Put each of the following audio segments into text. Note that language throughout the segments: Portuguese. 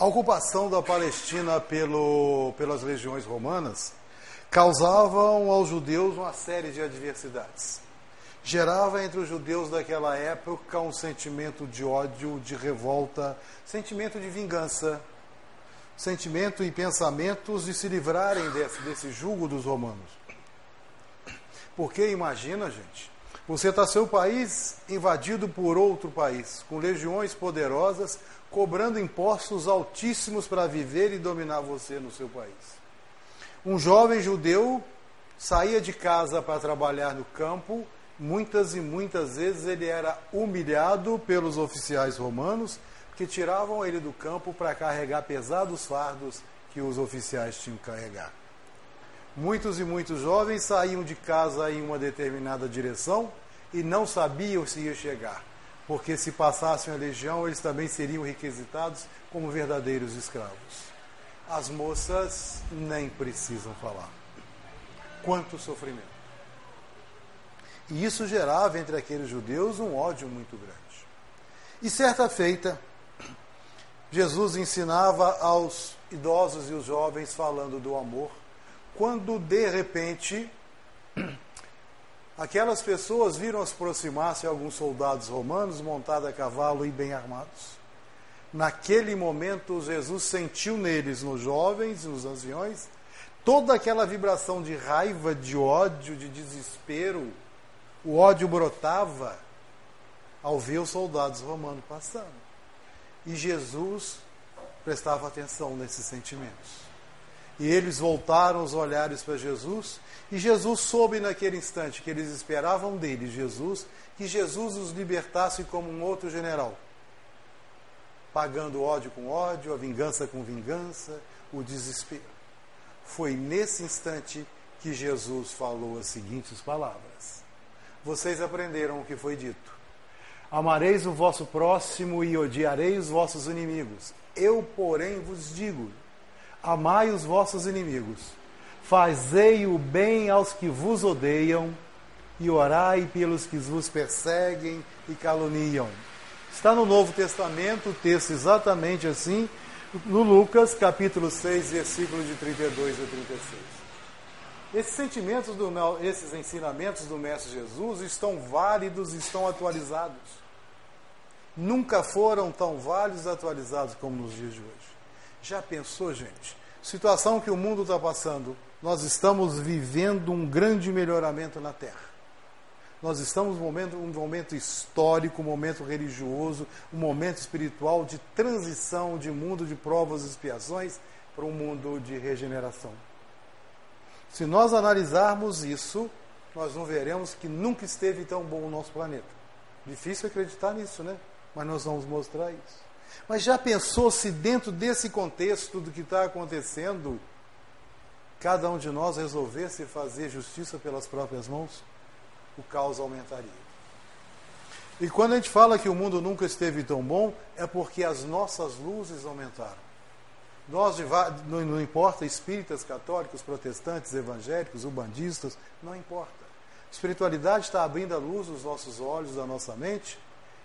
A ocupação da Palestina pelo, pelas legiões romanas causavam aos judeus uma série de adversidades. Gerava entre os judeus daquela época um sentimento de ódio, de revolta, sentimento de vingança, sentimento e pensamentos de se livrarem desse, desse jugo dos romanos. Porque imagina, gente, você está seu país invadido por outro país, com legiões poderosas, cobrando impostos altíssimos para viver e dominar você no seu país. Um jovem judeu saía de casa para trabalhar no campo, muitas e muitas vezes ele era humilhado pelos oficiais romanos que tiravam ele do campo para carregar pesados fardos que os oficiais tinham que carregar. Muitos e muitos jovens saíam de casa em uma determinada direção e não sabiam se ia chegar, porque se passassem a legião, eles também seriam requisitados como verdadeiros escravos. As moças nem precisam falar. Quanto sofrimento. E isso gerava entre aqueles judeus um ódio muito grande. E certa feita, Jesus ensinava aos idosos e os jovens falando do amor, quando de repente aquelas pessoas viram se aproximar-se alguns soldados romanos montados a cavalo e bem armados. Naquele momento, Jesus sentiu neles, nos jovens nos anciões, toda aquela vibração de raiva, de ódio, de desespero. O ódio brotava ao ver os soldados romanos passando. E Jesus prestava atenção nesses sentimentos. E eles voltaram os olhares para Jesus, e Jesus soube naquele instante que eles esperavam dele, Jesus, que Jesus os libertasse como um outro general, pagando ódio com ódio, a vingança com vingança, o desespero. Foi nesse instante que Jesus falou as seguintes palavras: Vocês aprenderam o que foi dito Amareis o vosso próximo e odiareis os vossos inimigos. Eu, porém, vos digo: amai os vossos inimigos, fazei o bem aos que vos odeiam e orai pelos que vos perseguem e caluniam. Está no Novo Testamento o texto exatamente assim, no Lucas, capítulo 6, versículos de 32 a 36. Esses sentimentos, do, esses ensinamentos do Mestre Jesus estão válidos, estão atualizados nunca foram tão válidos e atualizados como nos dias de hoje. Já pensou, gente? Situação que o mundo está passando, nós estamos vivendo um grande melhoramento na Terra. Nós estamos momento, um momento histórico, um momento religioso, um momento espiritual de transição de mundo de provas e expiações para um mundo de regeneração. Se nós analisarmos isso, nós não veremos que nunca esteve tão bom o nosso planeta. Difícil acreditar nisso, né? mas nós vamos mostrar isso. Mas já pensou se dentro desse contexto do que está acontecendo, cada um de nós resolvesse fazer justiça pelas próprias mãos? O caos aumentaria. E quando a gente fala que o mundo nunca esteve tão bom, é porque as nossas luzes aumentaram. Nós, não importa espíritas, católicos, protestantes, evangélicos, ubandistas, não importa. A espiritualidade está abrindo a luz dos nossos olhos, da nossa mente,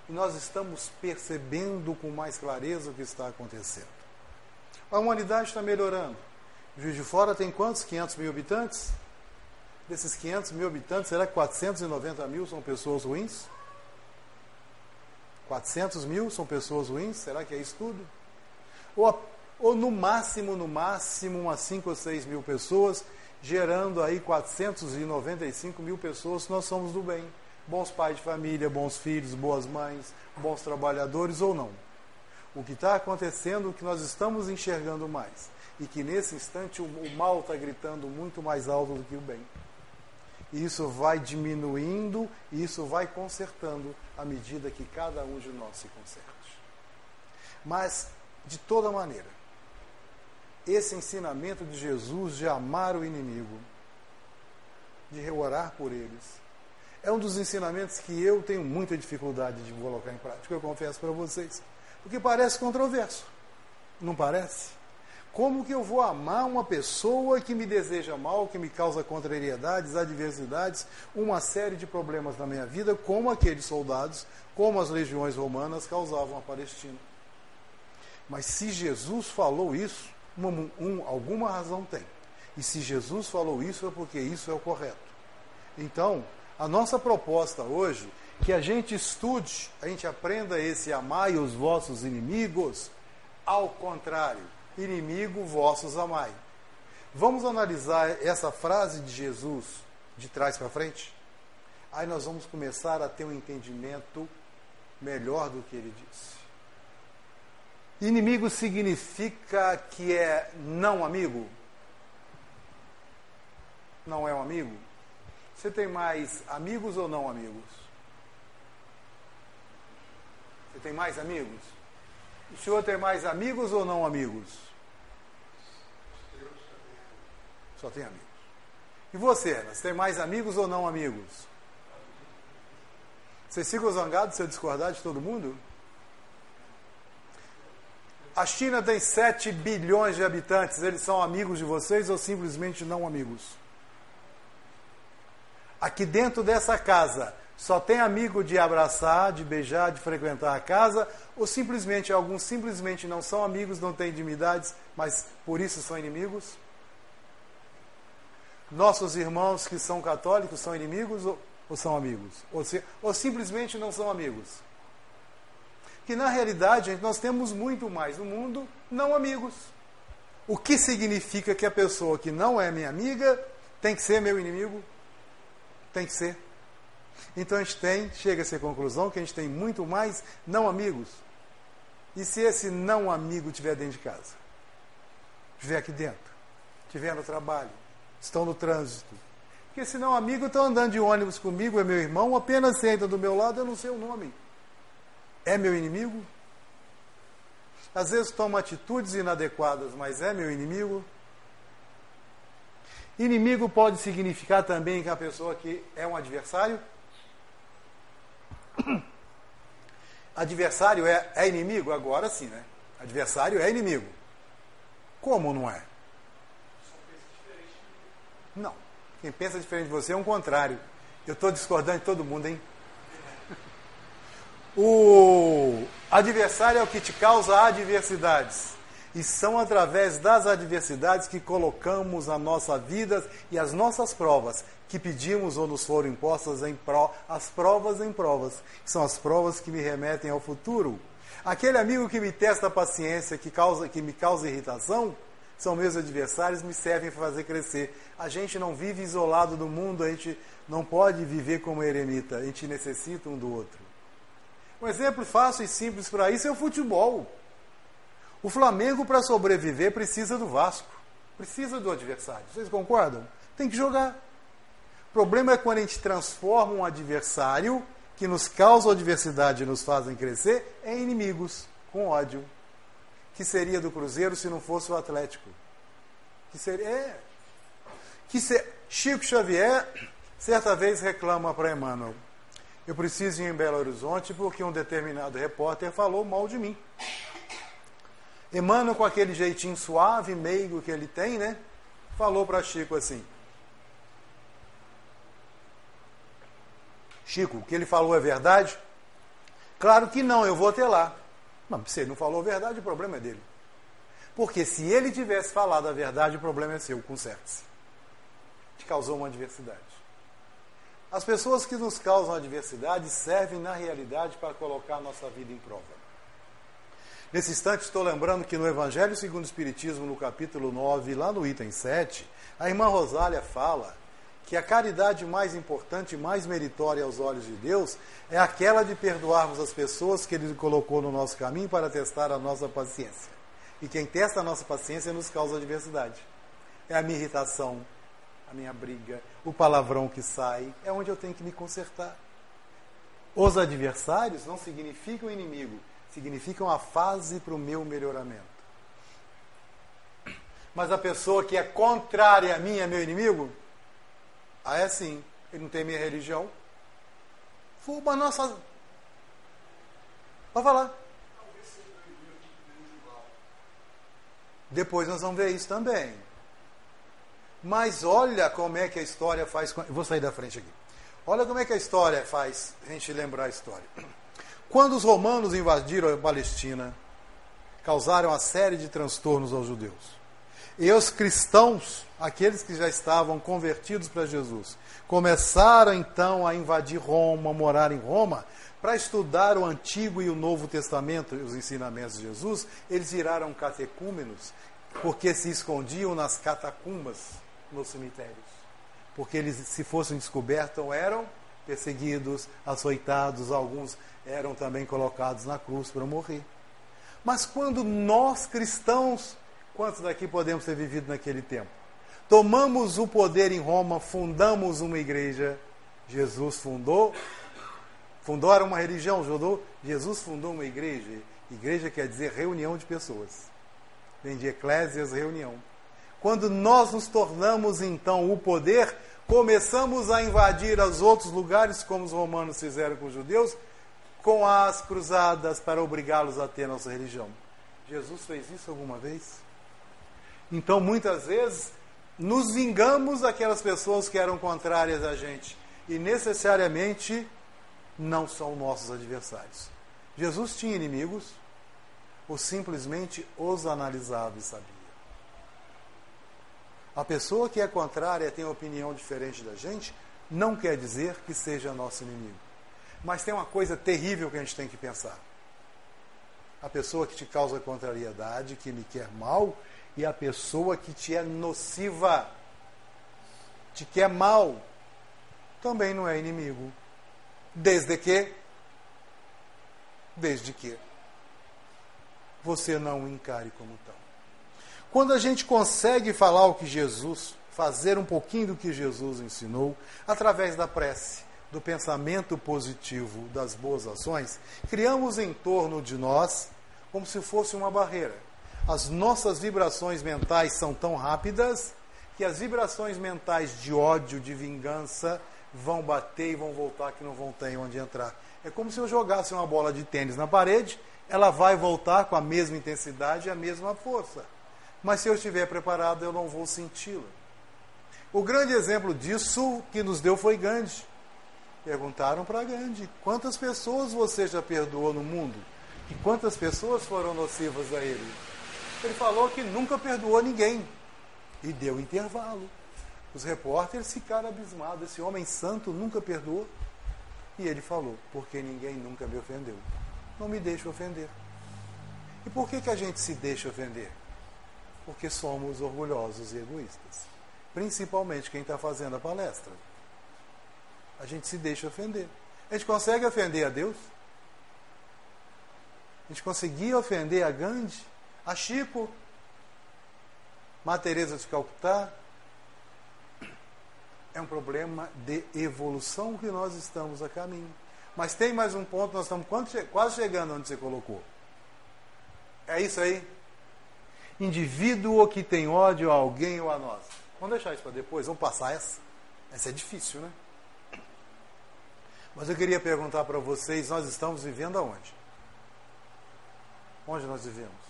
e nós estamos percebendo com mais clareza o que está acontecendo. A humanidade está melhorando. Juiz de Fora tem quantos? 500 mil habitantes? Desses 500 mil habitantes, será que 490 mil são pessoas ruins? 400 mil são pessoas ruins? Será que é isso tudo? Ou, ou no máximo, no máximo, umas 5 ou 6 mil pessoas, gerando aí 495 mil pessoas, nós somos do bem bons pais de família, bons filhos, boas mães, bons trabalhadores ou não. O que está acontecendo, o que nós estamos enxergando mais, e que nesse instante o, o mal está gritando muito mais alto do que o bem. E isso vai diminuindo, e isso vai consertando à medida que cada um de nós se conserte. Mas, de toda maneira, esse ensinamento de Jesus de amar o inimigo, de orar por eles, é um dos ensinamentos que eu tenho muita dificuldade de colocar em prática, eu confesso para vocês. Porque parece controverso. Não parece? Como que eu vou amar uma pessoa que me deseja mal, que me causa contrariedades, adversidades, uma série de problemas na minha vida, como aqueles soldados, como as legiões romanas causavam a Palestina? Mas se Jesus falou isso, uma, um, alguma razão tem. E se Jesus falou isso, é porque isso é o correto. Então, a nossa proposta hoje que a gente estude, a gente aprenda esse amai os vossos inimigos, ao contrário, inimigo vossos amai. Vamos analisar essa frase de Jesus de trás para frente? Aí nós vamos começar a ter um entendimento melhor do que ele disse. Inimigo significa que é não amigo? Não é um amigo? Você tem mais amigos ou não amigos? Você tem mais amigos? O senhor tem mais amigos ou não amigos? Só tem amigos. E você, Você tem mais amigos ou não amigos? Vocês ficam zangados se eu discordar de todo mundo? A China tem 7 bilhões de habitantes. Eles são amigos de vocês ou simplesmente não amigos? Aqui dentro dessa casa, só tem amigo de abraçar, de beijar, de frequentar a casa, ou simplesmente alguns simplesmente não são amigos, não têm intimidades, mas por isso são inimigos? Nossos irmãos que são católicos são inimigos ou, ou são amigos? Ou, se, ou simplesmente não são amigos? Que na realidade nós temos muito mais no mundo não amigos. O que significa que a pessoa que não é minha amiga tem que ser meu inimigo? Tem que ser. Então a gente tem, chega a essa conclusão que a gente tem muito mais não amigos. E se esse não amigo estiver dentro de casa? Estiver aqui dentro? Estiver no trabalho? Estão no trânsito? Porque se não amigo estão andando de ônibus comigo, é meu irmão, apenas senta do meu lado, eu não sei o nome. É meu inimigo? Às vezes toma atitudes inadequadas, mas é meu inimigo? Inimigo pode significar também que a pessoa que é um adversário? Adversário é, é inimigo? Agora sim, né? Adversário é inimigo. Como não é? Não. Quem pensa diferente de você é um contrário. Eu estou discordando de todo mundo, hein? O adversário é o que te causa adversidades. E são através das adversidades que colocamos a nossa vida e as nossas provas que pedimos ou nos foram impostas em pro, as provas em provas. São as provas que me remetem ao futuro. Aquele amigo que me testa a paciência, que, causa, que me causa irritação, são meus adversários, me servem para fazer crescer. A gente não vive isolado do mundo, a gente não pode viver como eremita, a gente necessita um do outro. Um exemplo fácil e simples para isso é o futebol. O Flamengo, para sobreviver, precisa do Vasco. Precisa do adversário. Vocês concordam? Tem que jogar. O problema é quando a gente transforma um adversário que nos causa adversidade e nos fazem crescer em inimigos, com ódio. Que seria do Cruzeiro se não fosse o Atlético? Que seria. É. Que se... Chico Xavier, certa vez, reclama para Emmanuel: Eu preciso ir em Belo Horizonte porque um determinado repórter falou mal de mim. Emmanuel, com aquele jeitinho suave, meigo que ele tem, né? Falou para Chico assim: Chico, o que ele falou é verdade? Claro que não, eu vou até lá. Mas se ele não falou a verdade, o problema é dele. Porque se ele tivesse falado a verdade, o problema é seu, conserte-se. Te causou uma adversidade. As pessoas que nos causam adversidade servem, na realidade, para colocar a nossa vida em prova. Nesse instante, estou lembrando que no Evangelho segundo o Espiritismo, no capítulo 9, lá no item 7, a irmã Rosália fala que a caridade mais importante mais meritória aos olhos de Deus é aquela de perdoarmos as pessoas que Ele colocou no nosso caminho para testar a nossa paciência. E quem testa a nossa paciência nos causa adversidade. É a minha irritação, a minha briga, o palavrão que sai, é onde eu tenho que me consertar. Os adversários não significam inimigo, significam a fase para o meu melhoramento. Mas a pessoa que é contrária a mim é meu inimigo? Ah, é sim. Ele não tem minha religião. Mas nossa. Pode falar. Depois nós vamos ver isso também. Mas olha como é que a história faz. vou sair da frente aqui. Olha como é que a história faz a gente lembrar a história. Quando os romanos invadiram a Palestina, causaram uma série de transtornos aos judeus. E os cristãos, aqueles que já estavam convertidos para Jesus, começaram então a invadir Roma, morar em Roma, para estudar o Antigo e o Novo Testamento e os ensinamentos de Jesus, eles viraram catecúmenos, porque se escondiam nas catacumbas nos cemitérios. Porque eles, se fossem descobertos, eram perseguidos, açoitados, alguns eram também colocados na cruz para morrer. Mas quando nós cristãos Quantos daqui podemos ter vivido naquele tempo? Tomamos o poder em Roma, fundamos uma igreja. Jesus fundou. Fundou era uma religião, judô. Jesus fundou uma igreja. Igreja quer dizer reunião de pessoas. Vem de eclésias, reunião. Quando nós nos tornamos então o poder, começamos a invadir os outros lugares, como os romanos fizeram com os judeus, com as cruzadas para obrigá-los a ter nossa religião. Jesus fez isso alguma vez? Então, muitas vezes, nos vingamos daquelas pessoas que eram contrárias a gente e necessariamente não são nossos adversários. Jesus tinha inimigos ou simplesmente os analisava e sabia. A pessoa que é contrária, tem opinião diferente da gente, não quer dizer que seja nosso inimigo. Mas tem uma coisa terrível que a gente tem que pensar. A pessoa que te causa contrariedade, que lhe quer mal, e a pessoa que te é nociva, te quer mal, também não é inimigo. Desde que, desde que você não o encare como tal. Quando a gente consegue falar o que Jesus, fazer um pouquinho do que Jesus ensinou, através da prece, do pensamento positivo, das boas ações, criamos em torno de nós como se fosse uma barreira as nossas vibrações mentais são tão rápidas que as vibrações mentais de ódio, de vingança, vão bater e vão voltar que não vão ter onde entrar. É como se eu jogasse uma bola de tênis na parede, ela vai voltar com a mesma intensidade e a mesma força. Mas se eu estiver preparado, eu não vou senti-la. O grande exemplo disso que nos deu foi Gandhi. Perguntaram para Gandhi: quantas pessoas você já perdoou no mundo? E quantas pessoas foram nocivas a ele? Ele falou que nunca perdoou ninguém. E deu intervalo. Os repórteres ficaram abismados. Esse homem santo nunca perdoou. E ele falou: porque ninguém nunca me ofendeu. Não me deixe ofender. E por que, que a gente se deixa ofender? Porque somos orgulhosos e egoístas. Principalmente quem está fazendo a palestra. A gente se deixa ofender. A gente consegue ofender a Deus? A gente conseguia ofender a Gandhi? a Chico, Madre Teresa de Calcutá. É um problema de evolução que nós estamos a caminho. Mas tem mais um ponto, nós estamos quase chegando onde você colocou. É isso aí? Indivíduo que tem ódio a alguém ou a nós. Vamos deixar isso para depois, vamos passar essa. Essa é difícil, né? Mas eu queria perguntar para vocês: nós estamos vivendo aonde? Onde nós vivemos?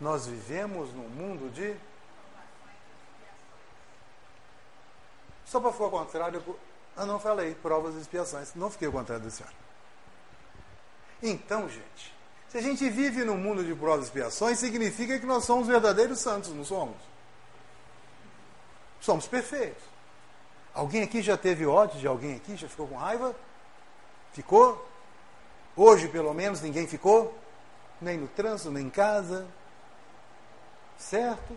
Nós vivemos num mundo de. Só para ficar contrário, eu não falei provas e expiações. Não fiquei ao contrário da senhora. Então, gente, se a gente vive num mundo de provas e expiações, significa que nós somos verdadeiros santos, não somos? Somos perfeitos. Alguém aqui já teve ódio de alguém aqui? Já ficou com raiva? Ficou? Hoje, pelo menos, ninguém ficou? Nem no trânsito, nem em casa, Certo?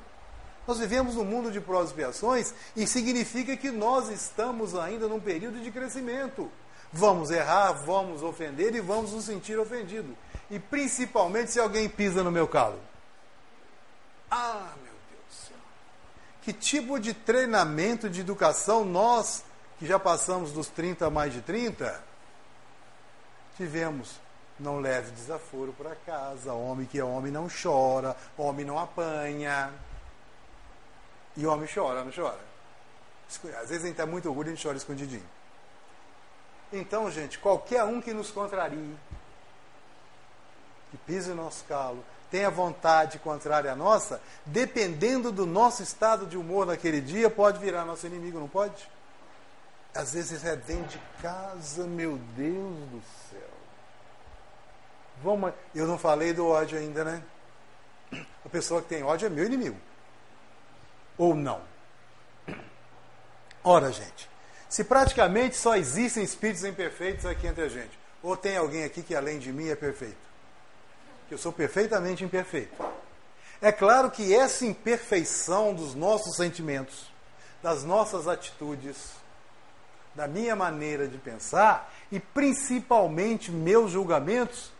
Nós vivemos num mundo de provas e expiações e significa que nós estamos ainda num período de crescimento. Vamos errar, vamos ofender e vamos nos sentir ofendidos. E principalmente se alguém pisa no meu calo. Ah, meu Deus do céu. Que tipo de treinamento, de educação nós, que já passamos dos 30 a mais de 30, tivemos não leve desaforo para casa. Homem que é homem não chora, homem não apanha. E homem chora, não chora? Às vezes a gente está muito orgulho e a gente chora escondidinho. Então, gente, qualquer um que nos contrarie, que pise no nosso calo, tenha vontade contrária à nossa, dependendo do nosso estado de humor naquele dia, pode virar nosso inimigo, não pode? Às vezes é dentro de casa, meu Deus do céu Vamos, eu não falei do ódio ainda, né? A pessoa que tem ódio é meu inimigo. Ou não? Ora, gente, se praticamente só existem espíritos imperfeitos aqui entre a gente, ou tem alguém aqui que além de mim é perfeito? Eu sou perfeitamente imperfeito. É claro que essa imperfeição dos nossos sentimentos, das nossas atitudes, da minha maneira de pensar e principalmente meus julgamentos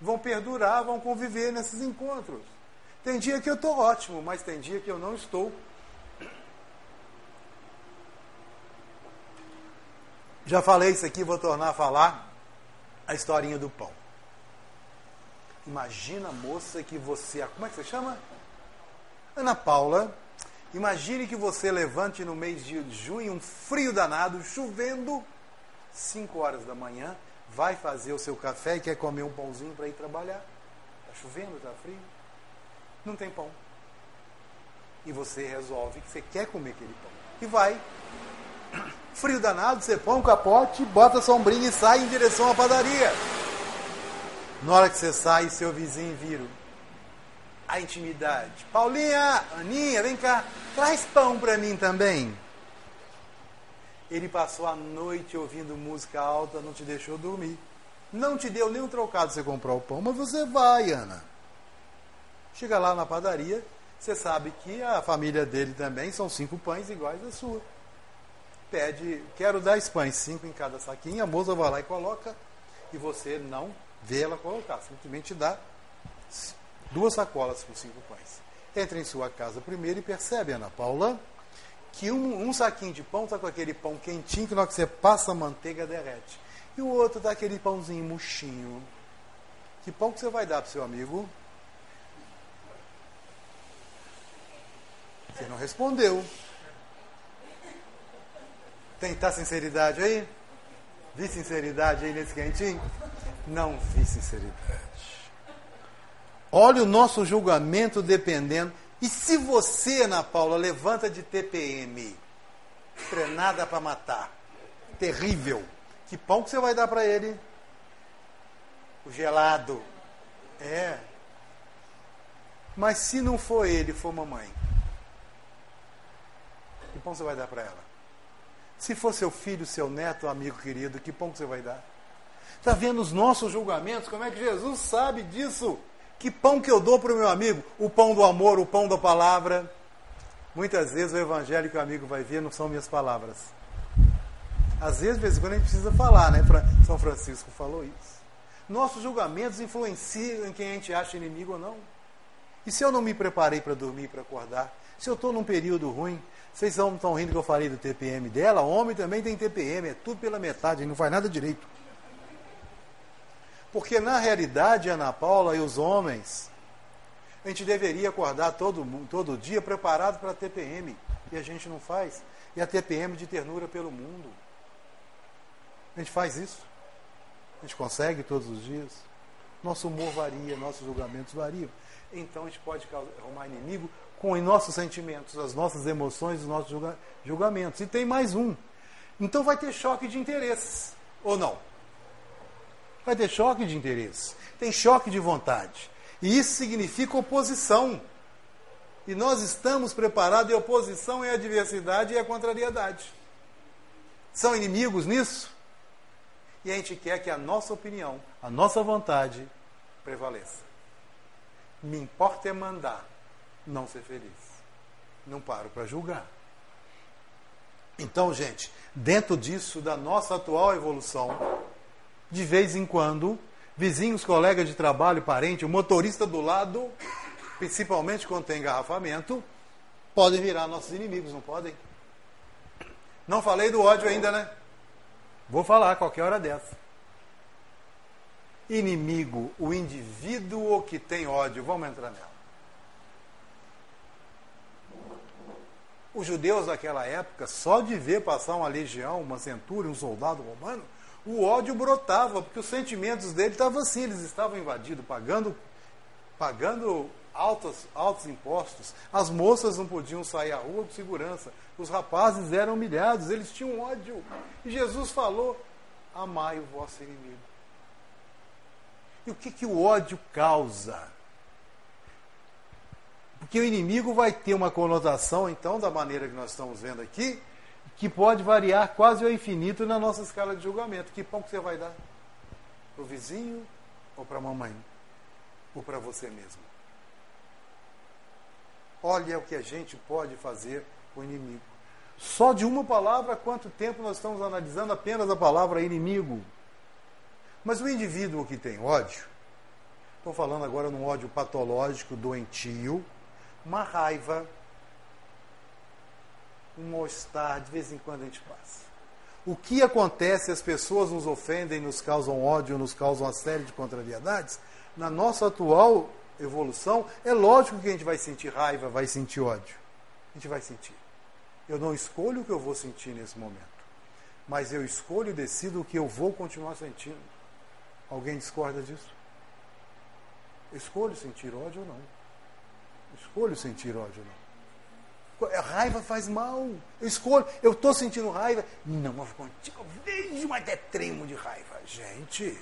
vão perdurar, vão conviver nesses encontros. Tem dia que eu estou ótimo, mas tem dia que eu não estou. Já falei isso aqui, vou tornar a falar a historinha do pão. Imagina, moça, que você. Como é que você chama? Ana Paula. Imagine que você levante no mês de junho, um frio danado, chovendo, 5 horas da manhã, vai fazer o seu café e quer comer um pãozinho para ir trabalhar. Está chovendo, está frio. Não tem pão. E você resolve que você quer comer aquele pão. E vai. Frio danado, você põe um capote, bota a sombrinha e sai em direção à padaria. Na hora que você sai, seu vizinho vira a intimidade. Paulinha, Aninha, vem cá, traz pão para mim também. Ele passou a noite ouvindo música alta, não te deixou dormir. Não te deu nem um trocado você comprar o pão, mas você vai, Ana. Chega lá na padaria, você sabe que a família dele também são cinco pães iguais à sua. Pede, quero dez pães, cinco em cada saquinho, a moça vai lá e coloca, e você não vê ela colocar, simplesmente dá duas sacolas com cinco pães. Entra em sua casa primeiro e percebe, Ana Paula, que um, um saquinho de pão está com aquele pão quentinho que na hora que você passa a manteiga derrete. E o outro dá aquele pãozinho murchinho. Que pão que você vai dar para seu amigo? Você não respondeu. Tentar sinceridade aí? Vi sinceridade aí nesse quentinho? Não vi sinceridade. Olha o nosso julgamento dependendo. E se você, Ana Paula, levanta de TPM, treinada para matar, terrível, que pão que você vai dar para ele? O gelado. É. Mas se não for ele, for mamãe, que pão você vai dar para ela? Se for seu filho, seu neto, amigo querido, que pão que você vai dar? Está vendo os nossos julgamentos? Como é que Jesus sabe disso? Que pão que eu dou para o meu amigo? O pão do amor, o pão da palavra. Muitas vezes o evangelho que o amigo vai ver não são minhas palavras. Às vezes, de vez em quando, a gente precisa falar, né? São Francisco falou isso. Nossos julgamentos influenciam em quem a gente acha inimigo ou não. E se eu não me preparei para dormir e para acordar? Se eu estou num período ruim? Vocês estão rindo que eu falei do TPM dela? Homem também tem TPM, é tudo pela metade, não faz nada direito. Porque na realidade, Ana Paula e os homens, a gente deveria acordar todo, todo dia preparado para a TPM. E a gente não faz. E a TPM de ternura pelo mundo. A gente faz isso. A gente consegue todos os dias. Nosso humor varia, nossos julgamentos variam. Então a gente pode arrumar inimigo com os nossos sentimentos, as nossas emoções, os nossos julgamentos. E tem mais um. Então vai ter choque de interesses. Ou não? vai ter choque de interesse, tem choque de vontade. E isso significa oposição. E nós estamos preparados, e oposição é a adversidade e a contrariedade. São inimigos nisso? E a gente quer que a nossa opinião, a nossa vontade prevaleça. Me importa é mandar, não ser feliz. Não paro para julgar. Então, gente, dentro disso, da nossa atual evolução, de vez em quando, vizinhos, colegas de trabalho, parente, o motorista do lado, principalmente quando tem engarrafamento, podem virar nossos inimigos, não podem? Não falei do ódio ainda, né? Vou falar qualquer hora dessa. Inimigo, o indivíduo que tem ódio, vamos entrar nela. Os judeus daquela época, só de ver passar uma legião, uma centúria, um soldado romano, o ódio brotava, porque os sentimentos dele estavam assim, eles estavam invadidos, pagando, pagando altos, altos impostos. As moças não podiam sair à rua com segurança. Os rapazes eram humilhados, eles tinham ódio. E Jesus falou: amai o vosso inimigo. E o que, que o ódio causa? Porque o inimigo vai ter uma conotação, então, da maneira que nós estamos vendo aqui, que pode variar quase ao infinito na nossa escala de julgamento. Que pão que você vai dar? Para o vizinho ou para a mamãe? Ou para você mesmo? Olha o que a gente pode fazer com o inimigo. Só de uma palavra, quanto tempo nós estamos analisando apenas a palavra inimigo? Mas o indivíduo que tem ódio, estou falando agora num ódio patológico, doentio, uma raiva, um mal-estar, de vez em quando a gente passa. O que acontece? As pessoas nos ofendem, nos causam ódio, nos causam uma série de contrariedades. Na nossa atual evolução, é lógico que a gente vai sentir raiva, vai sentir ódio. A gente vai sentir. Eu não escolho o que eu vou sentir nesse momento. Mas eu escolho e decido o que eu vou continuar sentindo. Alguém discorda disso? Escolho sentir ódio ou não. Escolho sentir ódio não. A raiva faz mal. Eu escolho. Eu estou sentindo raiva. Não, eu contigo. Eu vejo, mas até tremo de raiva. Gente.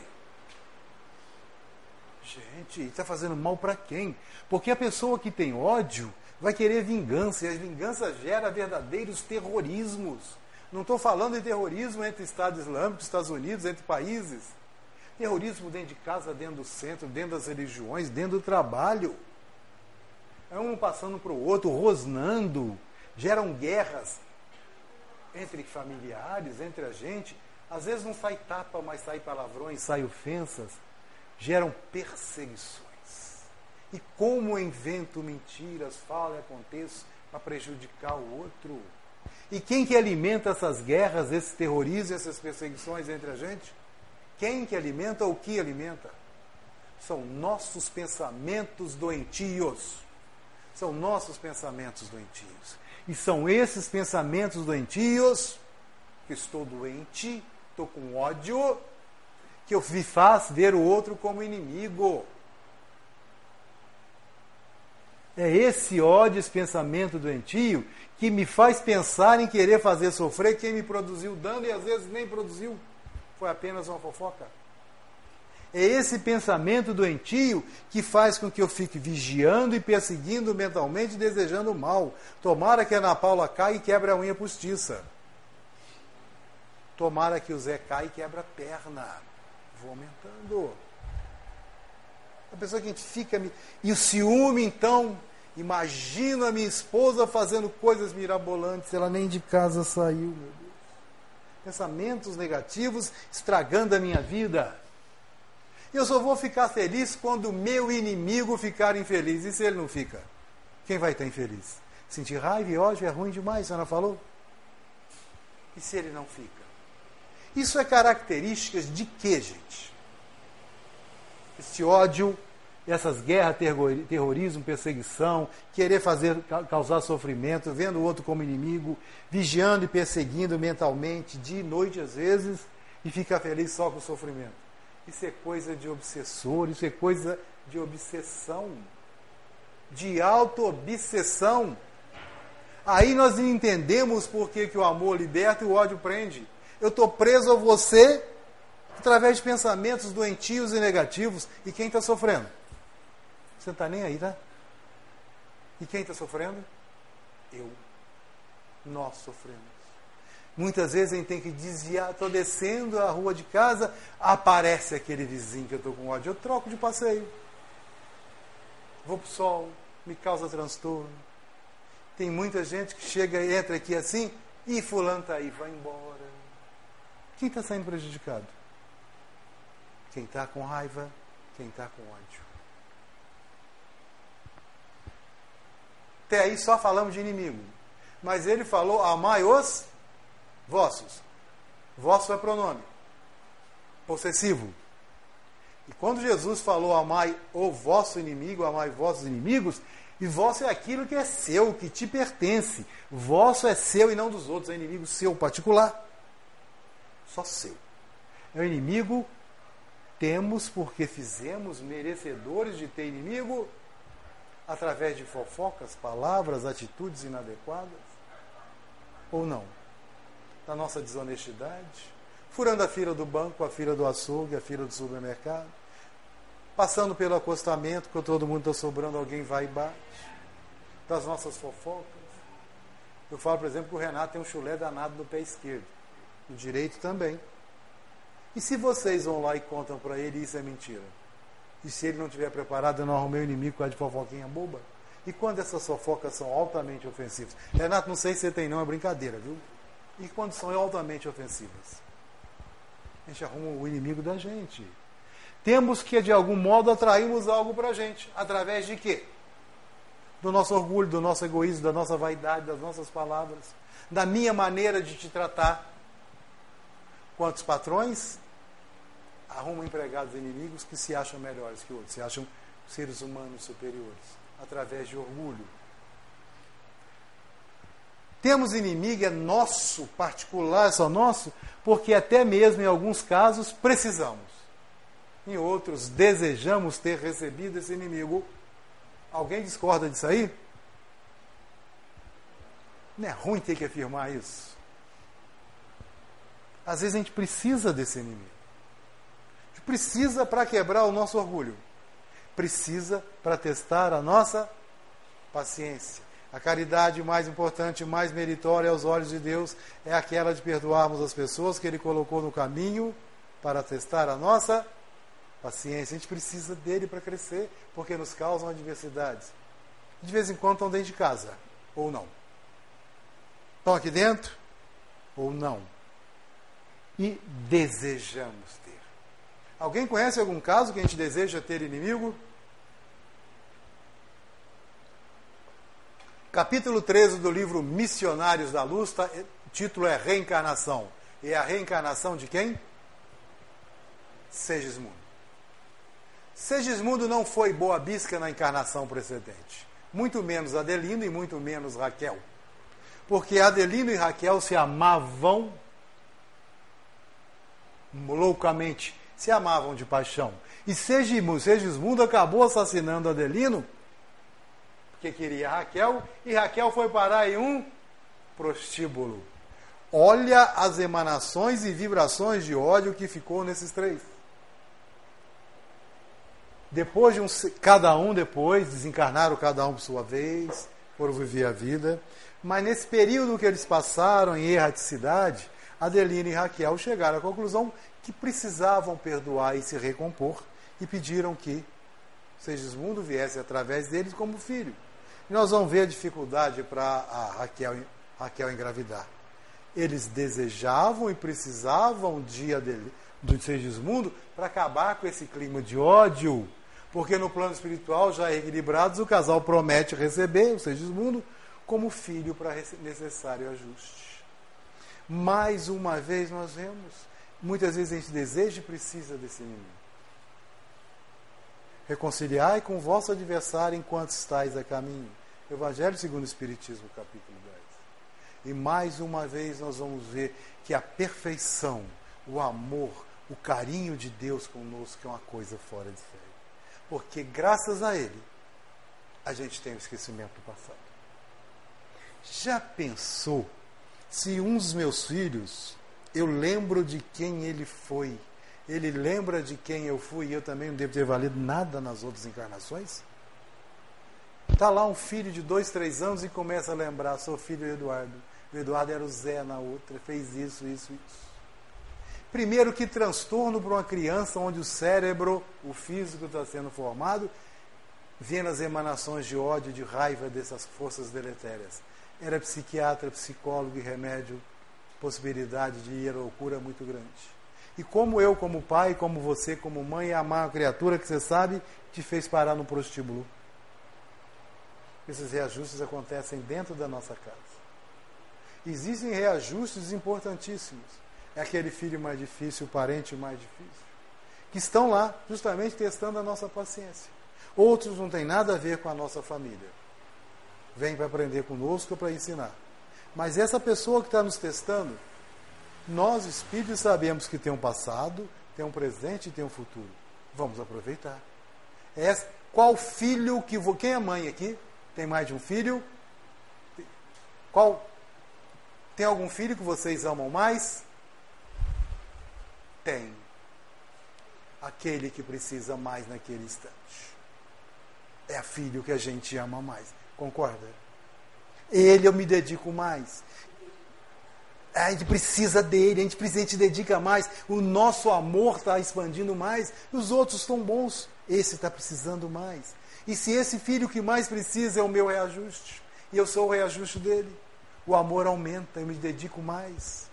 Gente, está fazendo mal para quem? Porque a pessoa que tem ódio vai querer vingança, e a vingança gera verdadeiros terrorismos. Não estou falando de terrorismo entre Estado Islâmico, Estados Unidos, entre países. Terrorismo dentro de casa, dentro do centro, dentro das religiões, dentro do trabalho. É um passando para o outro, rosnando. Geram guerras entre familiares, entre a gente. Às vezes não sai tapa, mas sai palavrões, sai ofensas. Geram perseguições. E como invento mentiras, falo e aconteço para prejudicar o outro? E quem que alimenta essas guerras, esse terrorismo, essas perseguições entre a gente? Quem que alimenta ou que alimenta? São nossos pensamentos doentios. São nossos pensamentos doentios. E são esses pensamentos doentios que estou doente, estou com ódio, que eu me faz ver o outro como inimigo. É esse ódio, esse pensamento doentio que me faz pensar em querer fazer sofrer quem me produziu dano e às vezes nem produziu. Foi apenas uma fofoca. É esse pensamento doentio que faz com que eu fique vigiando e perseguindo mentalmente, desejando o mal. Tomara que a Ana Paula caia e quebre a unha postiça. Tomara que o Zé caia e quebre a perna. Vou aumentando. A pessoa que a gente fica. E o ciúme, então, imagina a minha esposa fazendo coisas mirabolantes, ela nem de casa saiu, meu Deus. Pensamentos negativos estragando a minha vida. Eu só vou ficar feliz quando o meu inimigo ficar infeliz. E se ele não fica? Quem vai estar infeliz? Sentir raiva e ódio é ruim demais, a senhora falou? E se ele não fica? Isso é características de quê, gente? esse ódio, essas guerras, terrorismo, perseguição, querer fazer causar sofrimento, vendo o outro como inimigo, vigiando e perseguindo mentalmente, dia e noite às vezes, e ficar feliz só com o sofrimento. Isso é coisa de obsessor, isso é coisa de obsessão, de auto-obsessão. Aí nós entendemos por que, que o amor liberta e o ódio prende. Eu estou preso a você através de pensamentos doentios e negativos. E quem está sofrendo? Você não está nem aí, tá? E quem está sofrendo? Eu. Nós sofremos. Muitas vezes a gente tem que desviar. Estou descendo a rua de casa, aparece aquele vizinho que eu estou com ódio. Eu troco de passeio. Vou para o sol, me causa transtorno. Tem muita gente que chega e entra aqui assim, e fulano está aí, vai embora. Quem está saindo prejudicado? Quem está com raiva, quem está com ódio. Até aí só falamos de inimigo. Mas ele falou: amai os vossos. Vosso é pronome possessivo. E quando Jesus falou amai o vosso inimigo, amai vossos inimigos, e vosso é aquilo que é seu, que te pertence. Vosso é seu e não dos outros, é inimigo seu particular. Só seu. É o inimigo temos porque fizemos merecedores de ter inimigo através de fofocas, palavras, atitudes inadequadas? Ou não? Da nossa desonestidade? Furando a fila do banco, a fila do açougue, a fila do supermercado? Passando pelo acostamento, quando todo mundo está sobrando, alguém vai e bate. Das nossas fofocas. Eu falo, por exemplo, que o Renato tem um chulé danado no pé esquerdo. No direito também. E se vocês vão lá e contam para ele, isso é mentira? E se ele não estiver preparado, eu não arrumei o inimigo com a de fofoquinha boba? E quando essas fofocas são altamente ofensivas? Renato, não sei se você tem, não, é brincadeira, viu? E quando são altamente ofensivas? A gente arruma o inimigo da gente. Temos que, de algum modo, atrairmos algo para a gente. Através de quê? Do nosso orgulho, do nosso egoísmo, da nossa vaidade, das nossas palavras, da minha maneira de te tratar. Quantos patrões arrumam empregados inimigos que se acham melhores que outros, se acham seres humanos superiores, através de orgulho. Temos inimigo, é nosso, particular, é só nosso, porque até mesmo em alguns casos precisamos. Em outros, desejamos ter recebido esse inimigo. Alguém discorda disso aí? Não é ruim ter que afirmar isso. Às vezes a gente precisa desse inimigo precisa para quebrar o nosso orgulho. Precisa para testar a nossa paciência. A caridade mais importante, mais meritória aos olhos de Deus é aquela de perdoarmos as pessoas que Ele colocou no caminho para testar a nossa paciência. A gente precisa dele para crescer, porque nos causam adversidades. De vez em quando estão dentro de casa, ou não. Estão aqui dentro, ou não. E desejamos Alguém conhece algum caso que a gente deseja ter inimigo? Capítulo 13 do livro Missionários da Luz, tá, título é Reencarnação. E a reencarnação de quem? Segismundo. Segismundo não foi boa bisca na encarnação precedente. Muito menos Adelino e muito menos Raquel. Porque Adelino e Raquel se amavam loucamente se amavam de paixão. E Segismundo acabou assassinando Adelino, porque queria Raquel, e Raquel foi parar em um prostíbulo. Olha as emanações e vibrações de ódio que ficou nesses três. Depois de um, cada um depois desencarnaram cada um por sua vez, foram viver a vida. Mas nesse período que eles passaram em erraticidade, Adelina e Raquel chegaram à conclusão que precisavam perdoar e se recompor e pediram que Segismundo viesse através deles como filho. E nós vamos ver a dificuldade para a Raquel, Raquel engravidar. Eles desejavam e precisavam de, do Segismundo para acabar com esse clima de ódio, porque no plano espiritual, já equilibrados, o casal promete receber o Segismundo como filho para necessário ajuste. Mais uma vez nós vemos Muitas vezes a gente deseja e precisa desse inimigo. Reconciliai com o vosso adversário enquanto estáis a caminho. Evangelho segundo o Espiritismo, capítulo 10. E mais uma vez nós vamos ver que a perfeição, o amor, o carinho de Deus conosco é uma coisa fora de série. Porque graças a Ele, a gente tem o esquecimento do passado. Já pensou se um dos meus filhos eu lembro de quem ele foi. Ele lembra de quem eu fui e eu também não devo ter valido nada nas outras encarnações? Está lá um filho de dois, três anos e começa a lembrar, sou filho do Eduardo. O Eduardo era o Zé na outra, fez isso, isso, isso. Primeiro, que transtorno para uma criança onde o cérebro, o físico está sendo formado, vendo as emanações de ódio, de raiva dessas forças deletérias. Era psiquiatra, psicólogo e remédio possibilidade de ir à loucura muito grande. E como eu, como pai, como você, como mãe, amar uma criatura que você sabe te fez parar no prostíbulo. Esses reajustes acontecem dentro da nossa casa. Existem reajustes importantíssimos. É aquele filho mais difícil, o parente mais difícil, que estão lá justamente testando a nossa paciência. Outros não têm nada a ver com a nossa família. Vem para aprender conosco para ensinar. Mas essa pessoa que está nos testando, nós espíritos sabemos que tem um passado, tem um presente e tem um futuro. Vamos aproveitar. É, qual filho que vou. Quem é mãe aqui? Tem mais de um filho? Qual? Tem algum filho que vocês amam mais? Tem. aquele que precisa mais naquele instante. É filho que a gente ama mais. Concorda? Ele eu me dedico mais. A gente precisa dele, a gente precisa, a gente dedica mais. O nosso amor está expandindo mais. Os outros estão bons. Esse está precisando mais. E se esse filho que mais precisa é o meu reajuste, e eu sou o reajuste dele, o amor aumenta, eu me dedico mais.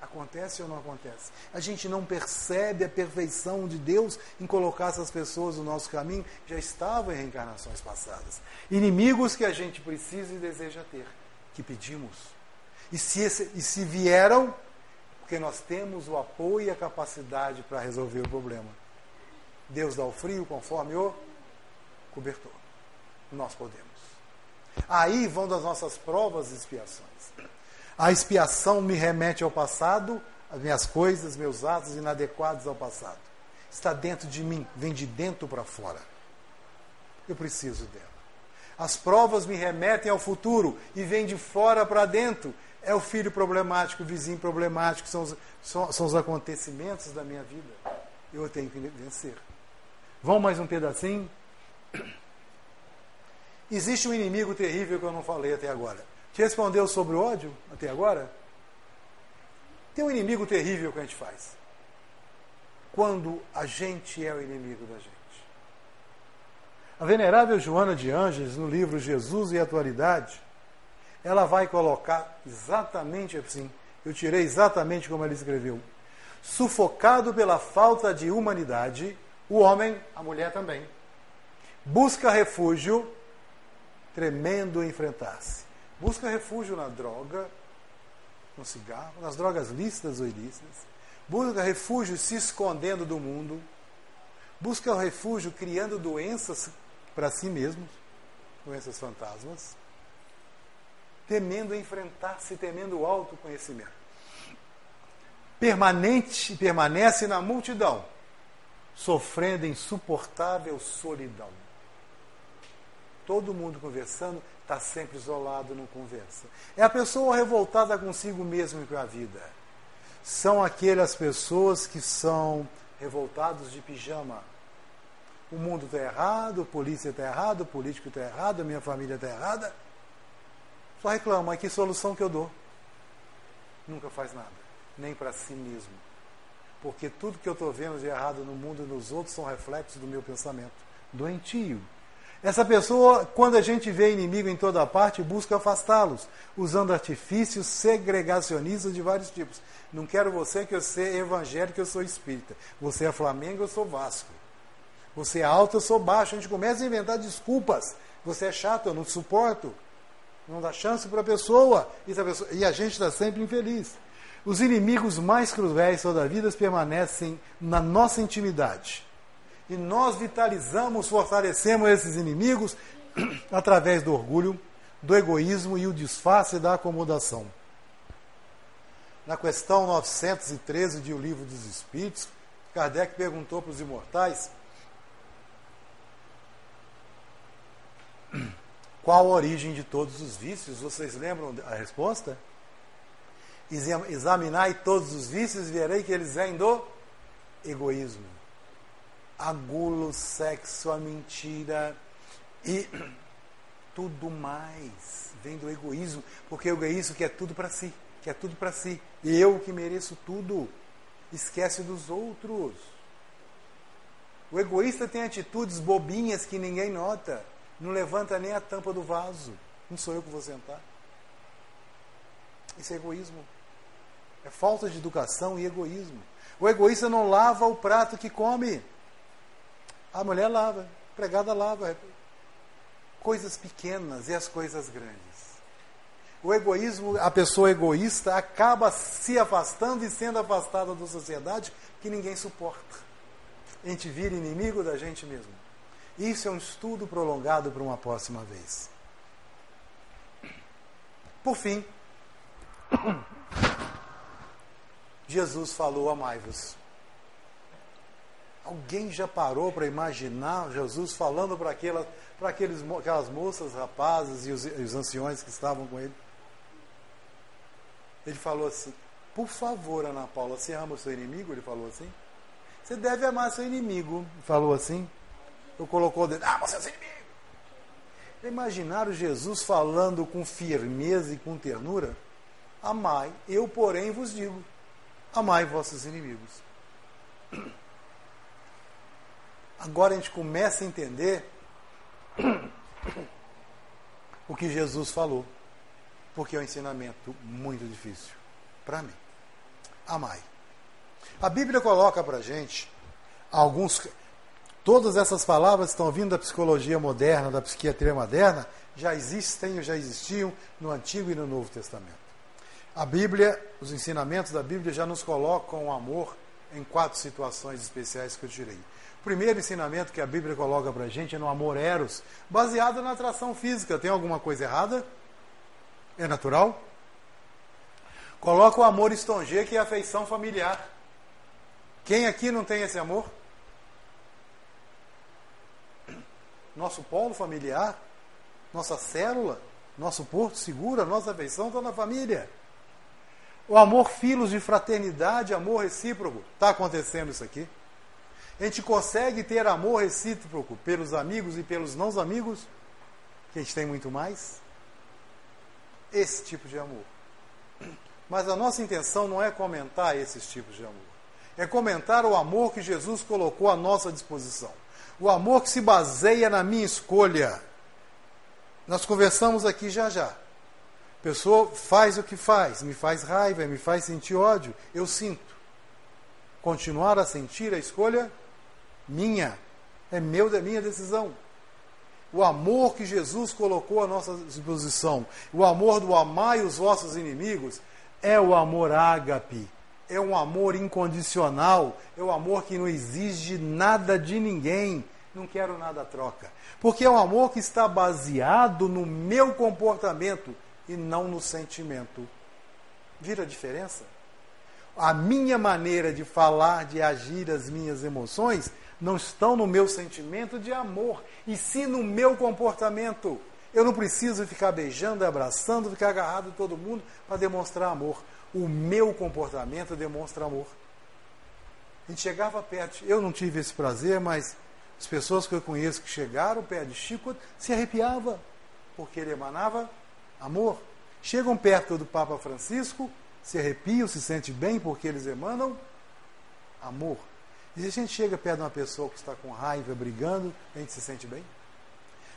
Acontece ou não acontece? A gente não percebe a perfeição de Deus em colocar essas pessoas no nosso caminho, já estavam em reencarnações passadas. Inimigos que a gente precisa e deseja ter, que pedimos. E se, e se vieram, porque nós temos o apoio e a capacidade para resolver o problema. Deus dá o frio conforme o cobertor. Nós podemos. Aí vão das nossas provas e expiações. A expiação me remete ao passado, as minhas coisas, meus atos inadequados ao passado. Está dentro de mim, vem de dentro para fora. Eu preciso dela. As provas me remetem ao futuro e vêm de fora para dentro. É o filho problemático, o vizinho problemático, são os, são, são os acontecimentos da minha vida. Eu tenho que vencer. Vamos mais um pedacinho? Existe um inimigo terrível que eu não falei até agora. Te respondeu sobre o ódio até agora? Tem um inimigo terrível que a gente faz. Quando a gente é o inimigo da gente. A venerável Joana de Ângeles, no livro Jesus e Atualidade, ela vai colocar exatamente assim. Eu tirei exatamente como ela escreveu. Sufocado pela falta de humanidade, o homem, a mulher também, busca refúgio, tremendo enfrentar-se. Busca refúgio na droga, no cigarro, nas drogas lícitas ou ilícitas. Busca refúgio se escondendo do mundo. Busca refúgio criando doenças para si mesmos, doenças fantasmas. Temendo enfrentar-se, temendo o autoconhecimento. Permanente, permanece na multidão, sofrendo insuportável solidão. Todo mundo conversando, está sempre isolado, não conversa. É a pessoa revoltada consigo mesmo e com a vida. São aquelas pessoas que são revoltados de pijama. O mundo está errado, a polícia está errado, o político está errado, a minha família está errada. Só reclama, mas que solução que eu dou? Nunca faz nada, nem para si mesmo. Porque tudo que eu estou vendo de errado no mundo e nos outros são reflexos do meu pensamento doentio. Essa pessoa, quando a gente vê inimigo em toda parte, busca afastá-los, usando artifícios segregacionistas de vários tipos. Não quero você que eu seja evangélico, eu sou espírita. Você é Flamengo, eu sou Vasco. Você é alto, eu sou baixo. A gente começa a inventar desculpas. Você é chato, eu não suporto. Não dá chance para a pessoa. E a gente está sempre infeliz. Os inimigos mais cruéis toda a vida permanecem na nossa intimidade e nós vitalizamos, fortalecemos esses inimigos através do orgulho, do egoísmo e o disfarce da acomodação. Na questão 913 de O Livro dos Espíritos, Kardec perguntou para os imortais qual a origem de todos os vícios. Vocês lembram a resposta? Examinai todos os vícios e verei que eles vêm do egoísmo a gula, o sexo, a mentira e tudo mais vem do egoísmo, porque o egoísmo quer tudo para si, quer tudo para si. E eu que mereço tudo, esquece dos outros. O egoísta tem atitudes bobinhas que ninguém nota, não levanta nem a tampa do vaso. Não sou eu que vou sentar. Isso é egoísmo. É falta de educação e egoísmo. O egoísta não lava o prato que come. A mulher lava, a empregada lava. Coisas pequenas e as coisas grandes. O egoísmo, a pessoa egoísta acaba se afastando e sendo afastada da sociedade que ninguém suporta. A gente vira inimigo da gente mesmo. Isso é um estudo prolongado para uma próxima vez. Por fim, Jesus falou: Amai-vos. Alguém já parou para imaginar Jesus falando para aquelas, para aqueles, aquelas moças, rapazes e os, e os anciões que estavam com ele? Ele falou assim: Por favor, Ana Paula, você ama o seu inimigo? Ele falou assim. Você deve amar seu inimigo. Falou assim. Eu colocou o dedo. Ah, você é seu inimigo. Imaginaram Jesus falando com firmeza e com ternura? Amai, eu, porém, vos digo: amai vossos inimigos. Agora a gente começa a entender o que Jesus falou, porque é um ensinamento muito difícil para mim. Amai. A Bíblia coloca para gente alguns. Todas essas palavras estão vindo da psicologia moderna, da psiquiatria moderna, já existem, já existiam no Antigo e no Novo Testamento. A Bíblia, os ensinamentos da Bíblia já nos colocam o amor em quatro situações especiais que eu tirei. O primeiro ensinamento que a Bíblia coloca para a gente é no amor eros, baseado na atração física. Tem alguma coisa errada? É natural? Coloca o amor estonge, que é a afeição familiar. Quem aqui não tem esse amor? Nosso polo familiar, nossa célula, nosso porto seguro, a nossa afeição está na família. O amor filos de fraternidade, amor recíproco. Está acontecendo isso aqui? A gente consegue ter amor recíproco pelos amigos e pelos não amigos? Que a gente tem muito mais? Esse tipo de amor. Mas a nossa intenção não é comentar esses tipos de amor é comentar o amor que Jesus colocou à nossa disposição. O amor que se baseia na minha escolha. Nós conversamos aqui já já. A pessoa faz o que faz, me faz raiva, me faz sentir ódio, eu sinto. Continuar a sentir a escolha minha, é meu da minha decisão. O amor que Jesus colocou à nossa disposição, o amor do amai os vossos inimigos, é o amor ágape, é um amor incondicional, é um amor que não exige nada de ninguém, não quero nada a troca. Porque é um amor que está baseado no meu comportamento e não no sentimento. Vira a diferença? A minha maneira de falar, de agir, as minhas emoções não estão no meu sentimento de amor, e sim no meu comportamento. Eu não preciso ficar beijando, abraçando, ficar agarrado a todo mundo para demonstrar amor o meu comportamento demonstra amor. A gente chegava perto, eu não tive esse prazer, mas as pessoas que eu conheço que chegaram perto de Chico se arrepiava, porque ele emanava amor. Chegam perto do Papa Francisco, se arrepiam, se sentem bem, porque eles emanam amor. E se a gente chega perto de uma pessoa que está com raiva, brigando, a gente se sente bem?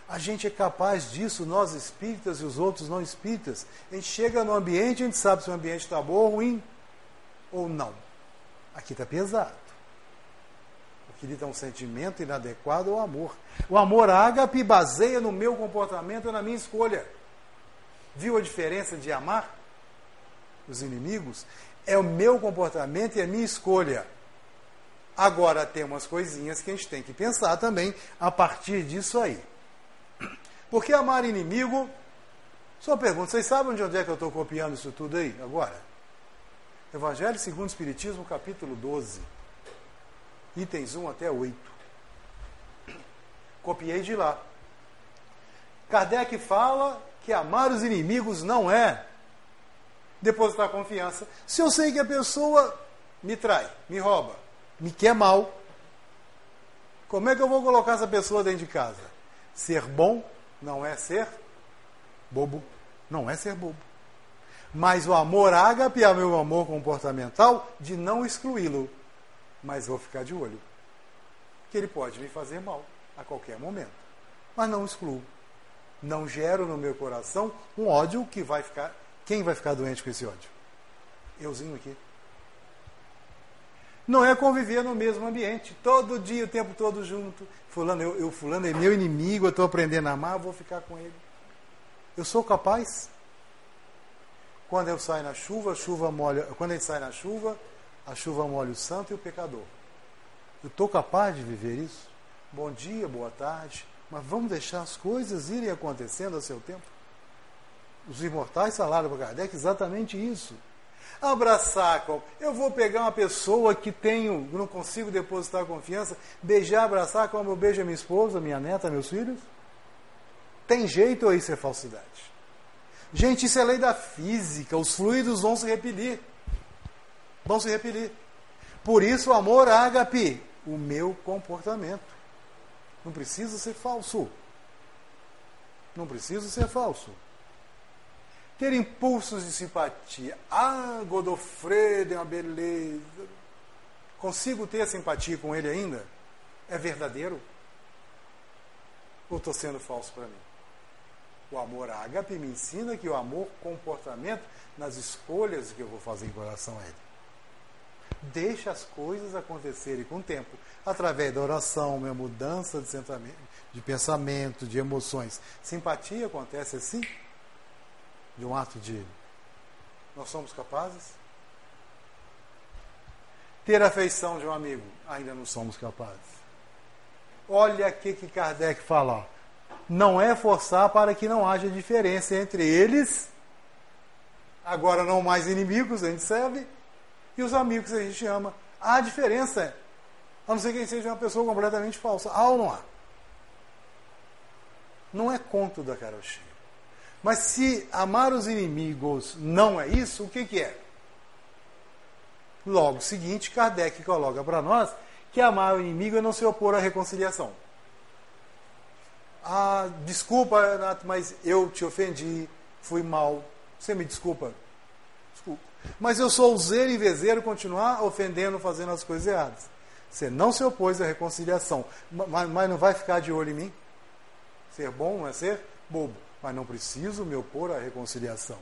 A gente é capaz disso, nós espíritas e os outros não espíritas. A gente chega no ambiente, a gente sabe se o ambiente está bom ou ruim ou não. Aqui está pesado. O que lhe dá um sentimento inadequado ao amor. O amor ágape baseia no meu comportamento na minha escolha. Viu a diferença de amar os inimigos? É o meu comportamento e a minha escolha. Agora tem umas coisinhas que a gente tem que pensar também a partir disso aí. Por que amar inimigo? Só pergunta, vocês sabem de onde é que eu estou copiando isso tudo aí agora? Evangelho segundo o Espiritismo, capítulo 12, itens 1 até 8. Copiei de lá. Kardec fala que amar os inimigos não é depositar confiança. Se eu sei que a pessoa me trai, me rouba, me quer mal, como é que eu vou colocar essa pessoa dentro de casa? Ser bom não é ser bobo. Não é ser bobo. Mas o amor ágape é meu amor comportamental de não excluí-lo. Mas vou ficar de olho. Que ele pode me fazer mal a qualquer momento. Mas não excluo. Não gero no meu coração um ódio que vai ficar. Quem vai ficar doente com esse ódio? Euzinho aqui. Não é conviver no mesmo ambiente, todo dia, o tempo todo junto. Fulano, eu, eu fulano é meu inimigo, eu estou aprendendo a amar, vou ficar com ele. Eu sou capaz. Quando eu saio na chuva, a chuva molha. Quando ele sai na chuva, a chuva molha o santo e o pecador. Eu estou capaz de viver isso? Bom dia, boa tarde. Mas vamos deixar as coisas irem acontecendo a seu tempo? Os imortais falaram para Kardec exatamente isso. Abraçar, eu vou pegar uma pessoa que tenho, não consigo depositar confiança, beijar, abraçar como eu beijo a minha esposa, minha neta, meus filhos? Tem jeito ou isso é falsidade? Gente, isso é lei da física, os fluidos vão se repelir. Vão se repelir. Por isso, amor ágape, o meu comportamento. Não precisa ser falso. Não precisa ser falso. Ter impulsos de simpatia. Ah, Godofredo é uma beleza. Consigo ter simpatia com ele ainda? É verdadeiro? Ou estou sendo falso para mim? O amor ágape me ensina que o amor comportamento nas escolhas que eu vou fazer em relação a ele. Deixa as coisas acontecerem com o tempo, através da oração, minha mudança de, de pensamento, de emoções. Simpatia acontece assim? De um ato de. Nós somos capazes? Ter afeição de um amigo, ainda não somos capazes. Olha o que Kardec fala não é forçar para que não haja diferença entre eles, agora não mais inimigos, a gente serve, e os amigos a gente ama. Há diferença, a não ser que ele seja uma pessoa completamente falsa. Há ou não há? Não é conto da Carol cheia. Mas se amar os inimigos não é isso, o que, que é? Logo seguinte, Kardec coloca para nós que amar o inimigo é não se opor à reconciliação. Ah, desculpa, Renato, mas eu te ofendi, fui mal. Você me desculpa? Desculpa. Mas eu sou useiro e vezeiro continuar ofendendo, fazendo as coisas erradas. Você não se opôs à reconciliação, mas, mas não vai ficar de olho em mim? Ser bom não é ser bobo, mas não preciso me opor à reconciliação.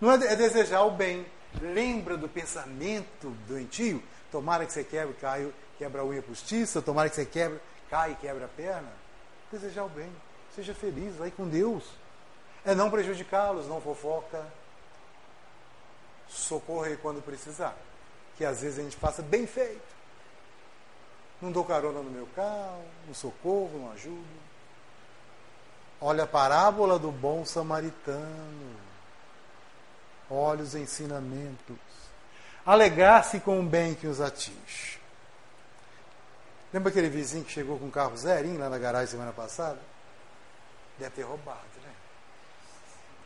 Não é, é desejar o bem. Lembra do pensamento doentio? Tomara que você quebre, caia, quebra a unha postiça, tomara que você quebre, cai e quebra a perna desejar o bem. Seja feliz, vai com Deus. É não prejudicá-los, não fofoca. Socorre quando precisar. Que às vezes a gente passa bem feito. Não dou carona no meu carro, não socorro, não ajudo. Olha a parábola do bom samaritano. Olha os ensinamentos. Alegar-se com o bem que os atinge. Lembra aquele vizinho que chegou com um carro zerinho lá na garagem semana passada? Deve ter roubado, né?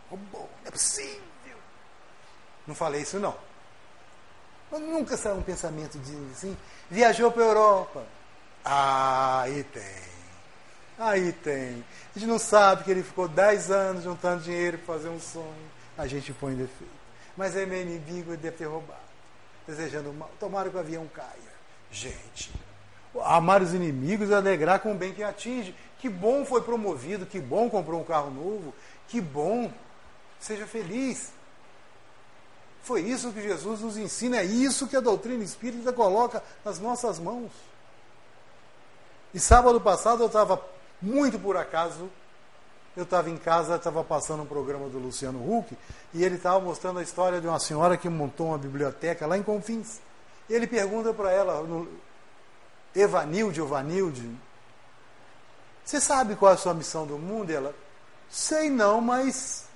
Roubou, não é possível. Não falei isso não. Mas nunca saiu um pensamento de assim, viajou para a Europa. Ah, aí tem. Aí tem. A gente não sabe que ele ficou 10 anos juntando dinheiro para fazer um sonho. A gente põe defeito. Mas é meu inimigo, ele deve ter roubado. Desejando mal. Tomara que o avião caia. Gente, amar os inimigos e alegrar com o bem que atinge. Que bom foi promovido, que bom comprou um carro novo, que bom. Seja feliz. Foi isso que Jesus nos ensina, é isso que a doutrina espírita coloca nas nossas mãos. E sábado passado eu estava, muito por acaso, eu estava em casa, estava passando um programa do Luciano Huck, e ele estava mostrando a história de uma senhora que montou uma biblioteca lá em Confins. Ele pergunta para ela, no, Evanilde Vanilde, você sabe qual é a sua missão do mundo? E ela, sei não, mas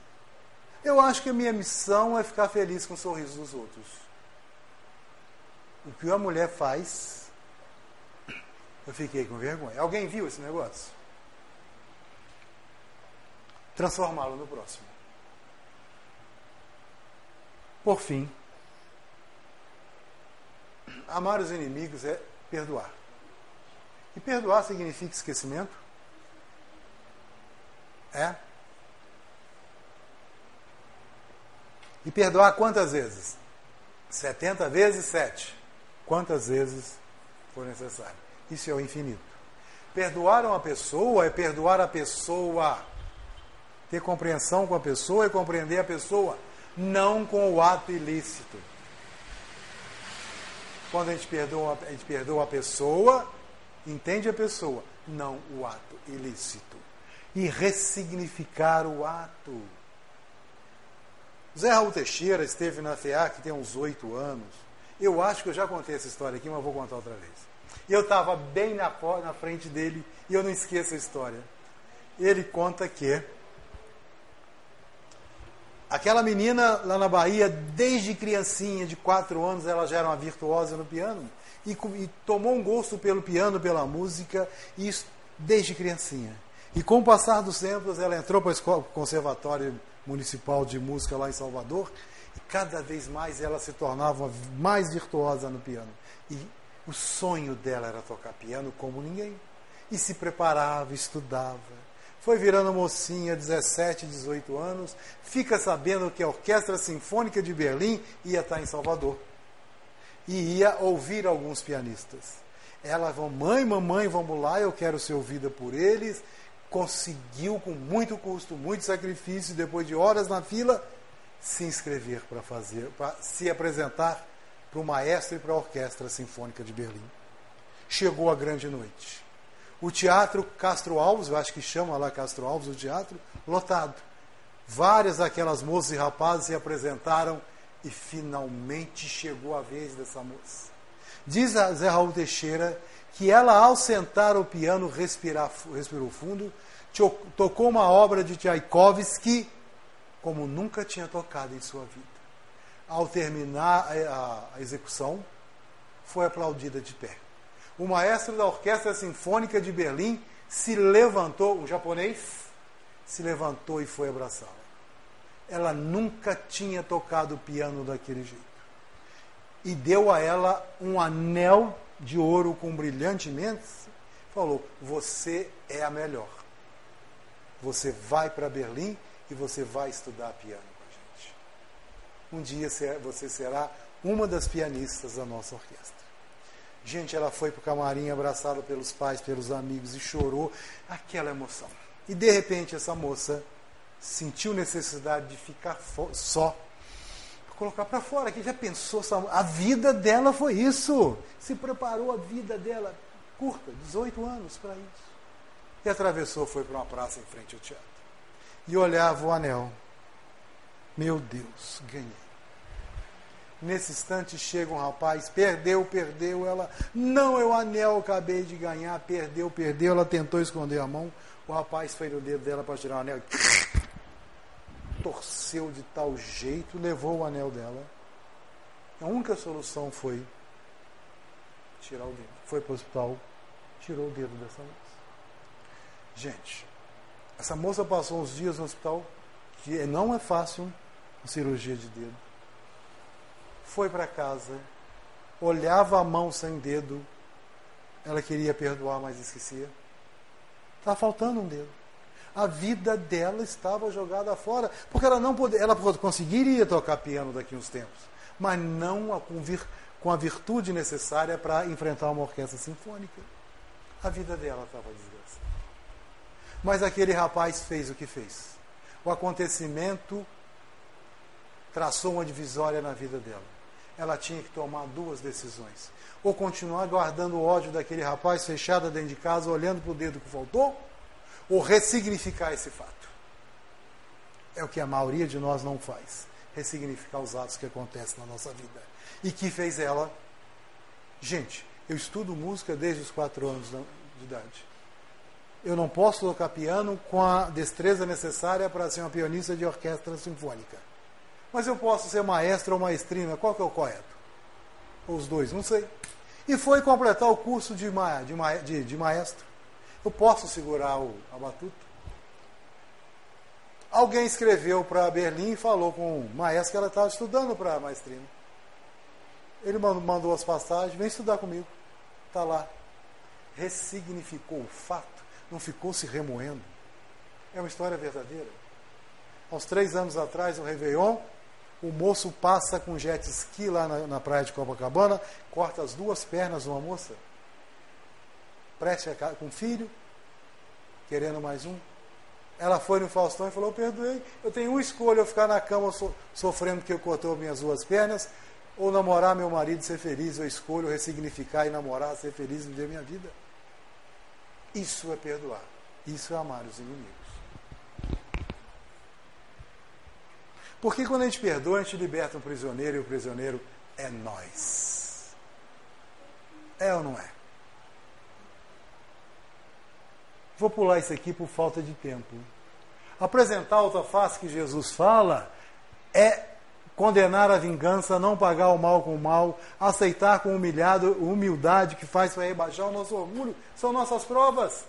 eu acho que a minha missão é ficar feliz com o sorriso dos outros. O que a mulher faz, eu fiquei com vergonha. Alguém viu esse negócio? Transformá-lo no próximo. Por fim, amar os inimigos é perdoar. E perdoar significa esquecimento? É? E perdoar quantas vezes? 70 vezes 7. Quantas vezes for necessário? Isso é o infinito. Perdoar uma pessoa é perdoar a pessoa. Ter compreensão com a pessoa é compreender a pessoa, não com o ato ilícito. Quando a gente perdoa, a gente perdoa a pessoa, entende a pessoa, não o ato ilícito. E ressignificar o ato. Zé Raul Teixeira esteve na FEAC tem uns oito anos. Eu acho que eu já contei essa história aqui, mas vou contar outra vez. E eu estava bem na, na frente dele e eu não esqueço a história. Ele conta que aquela menina lá na Bahia, desde criancinha, de quatro anos, ela já era uma virtuosa no piano e, e tomou um gosto pelo piano, pela música, isso desde criancinha. E com o passar dos tempos, ela entrou para o Conservatório Municipal de Música lá em Salvador E cada vez mais ela se tornava mais virtuosa no piano. E o sonho dela era tocar piano como ninguém. E se preparava, estudava. Foi virando mocinha, 17, 18 anos. Fica sabendo que a Orquestra Sinfônica de Berlim ia estar em Salvador. E ia ouvir alguns pianistas. Ela falou: Mãe, mamãe, vamos lá, eu quero ser ouvida por eles. Conseguiu, com muito custo, muito sacrifício, depois de horas na fila, se inscrever para fazer, para se apresentar para o maestro e para a Orquestra Sinfônica de Berlim. Chegou a grande noite. O teatro Castro Alves, eu acho que chama lá Castro Alves o teatro, lotado. Várias daquelas moças e rapazes se apresentaram e finalmente chegou a vez dessa moça. Diz a Zé Raul Teixeira que ela, ao sentar o piano, respirar, respirou fundo, tocou uma obra de Tchaikovsky como nunca tinha tocado em sua vida ao terminar a, execução, foi aplaudida de pé. O maestro da Orquestra Sinfônica de Berlim se levantou, um japonês, se levantou e foi abraçá-la. Ela nunca tinha tocado piano daquele jeito. E deu a ela um anel de ouro com brilhantemente. Falou: Você é a melhor. Você vai para Berlim e você vai estudar piano um dia você será uma das pianistas da nossa orquestra. Gente, ela foi para o camarim abraçada pelos pais, pelos amigos e chorou aquela emoção. E de repente essa moça sentiu necessidade de ficar só, colocar para fora, que já pensou, a vida dela foi isso. Se preparou a vida dela curta, 18 anos para isso. E atravessou, foi para uma praça em frente ao teatro. E olhava o anel. Meu Deus, ganhei. Nesse instante chega um rapaz, perdeu, perdeu, ela, não, é o anel, acabei de ganhar, perdeu, perdeu, ela tentou esconder a mão, o rapaz fez o dedo dela para tirar o anel, torceu de tal jeito, levou o anel dela. A única solução foi tirar o dedo. Foi para o hospital, tirou o dedo dessa moça. Gente, essa moça passou uns dias no hospital, que não é fácil cirurgia de dedo foi para casa, olhava a mão sem dedo, ela queria perdoar, mas esquecia. Estava faltando um dedo. A vida dela estava jogada fora, porque ela não poderia, ela conseguiria tocar piano daqui uns tempos, mas não a, com, vir, com a virtude necessária para enfrentar uma orquestra sinfônica. A vida dela estava desgraçada. Mas aquele rapaz fez o que fez. O acontecimento traçou uma divisória na vida dela ela tinha que tomar duas decisões. Ou continuar guardando o ódio daquele rapaz fechado dentro de casa, olhando para o dedo que faltou, ou ressignificar esse fato. É o que a maioria de nós não faz. Ressignificar os atos que acontecem na nossa vida. E que fez ela. Gente, eu estudo música desde os quatro anos de idade. Eu não posso tocar piano com a destreza necessária para ser uma pianista de orquestra sinfônica. Mas eu posso ser maestro ou maestrina, qual que é o correto? Ou os dois, não sei. E foi completar o curso de, ma de, ma de, de maestro. Eu posso segurar o, a batuta? Alguém escreveu para Berlim e falou com o maestro que ela estava estudando para maestrina. Ele mandou as passagens, vem estudar comigo. Está lá. Ressignificou o fato, não ficou se remoendo. É uma história verdadeira. Há uns três anos atrás, o Réveillon, o moço passa com jet ski lá na, na praia de Copacabana, corta as duas pernas de uma moça, preste a, com filho, querendo mais um. Ela foi no Faustão e falou: Eu perdoei, eu tenho uma escolha: eu ficar na cama so, sofrendo porque eu cortou minhas duas pernas, ou namorar meu marido e ser feliz. Eu escolho ressignificar e namorar, ser feliz e viver minha vida. Isso é perdoar. Isso é amar os inimigos. Porque quando a gente perdoa, a gente liberta um prisioneiro e o prisioneiro é nós. É ou não é? Vou pular isso aqui por falta de tempo. Apresentar a outra face que Jesus fala é condenar a vingança, não pagar o mal com o mal, aceitar com humilhado, humildade que faz para rebaixar o nosso orgulho, são nossas provas.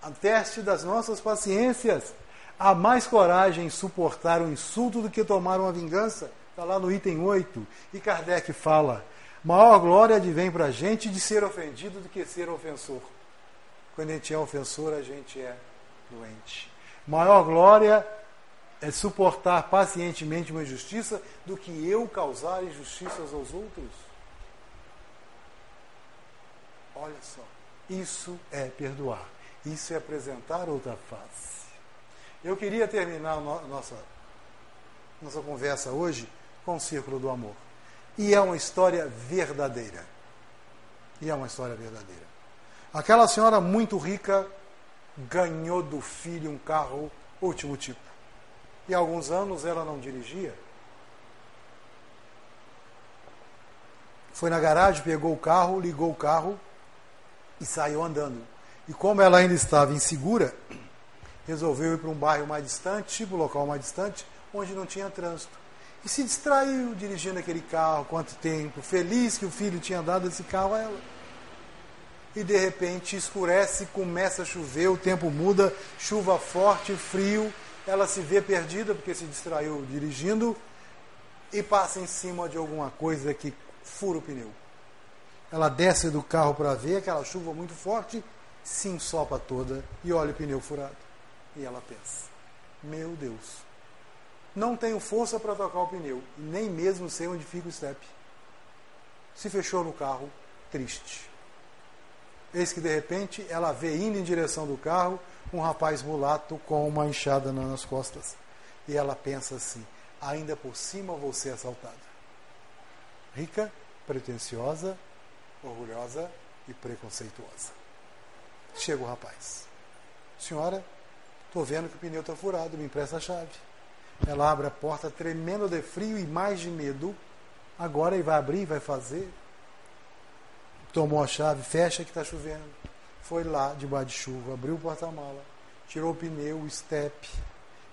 A teste das nossas paciências Há mais coragem em suportar um insulto do que tomar uma vingança. Está lá no item 8. E Kardec fala: maior glória advém para a gente de ser ofendido do que ser ofensor. Quando a gente é ofensor, a gente é doente. Maior glória é suportar pacientemente uma injustiça do que eu causar injustiças aos outros. Olha só, isso é perdoar. Isso é apresentar outra face. Eu queria terminar no, nossa, nossa conversa hoje com o círculo do amor. E é uma história verdadeira. E é uma história verdadeira. Aquela senhora muito rica ganhou do filho um carro último tipo. E há alguns anos ela não dirigia. Foi na garagem, pegou o carro, ligou o carro e saiu andando. E como ela ainda estava insegura, resolveu ir para um bairro mais distante, tipo local mais distante, onde não tinha trânsito. E se distraiu dirigindo aquele carro, quanto tempo, feliz que o filho tinha dado esse carro a ela. E de repente escurece, começa a chover, o tempo muda, chuva forte, frio, ela se vê perdida porque se distraiu dirigindo e passa em cima de alguma coisa que fura o pneu. Ela desce do carro para ver aquela chuva muito forte, se ensopa toda e olha o pneu furado. E ela pensa: Meu Deus, não tenho força para tocar o pneu, nem mesmo sei onde fica o step. Se fechou no carro, triste. Eis que de repente ela vê indo em direção do carro um rapaz mulato com uma enxada nas costas. E ela pensa assim: ainda por cima vou ser assaltada. Rica, pretensiosa, orgulhosa e preconceituosa. Chega o rapaz. Senhora, estou vendo que o pneu está furado, me empresta a chave. Ela abre a porta tremendo de frio e mais de medo. Agora ele vai abrir, vai fazer. Tomou a chave, fecha que está chovendo. Foi lá, debaixo de chuva, abriu o porta-mala, tirou o pneu, o step.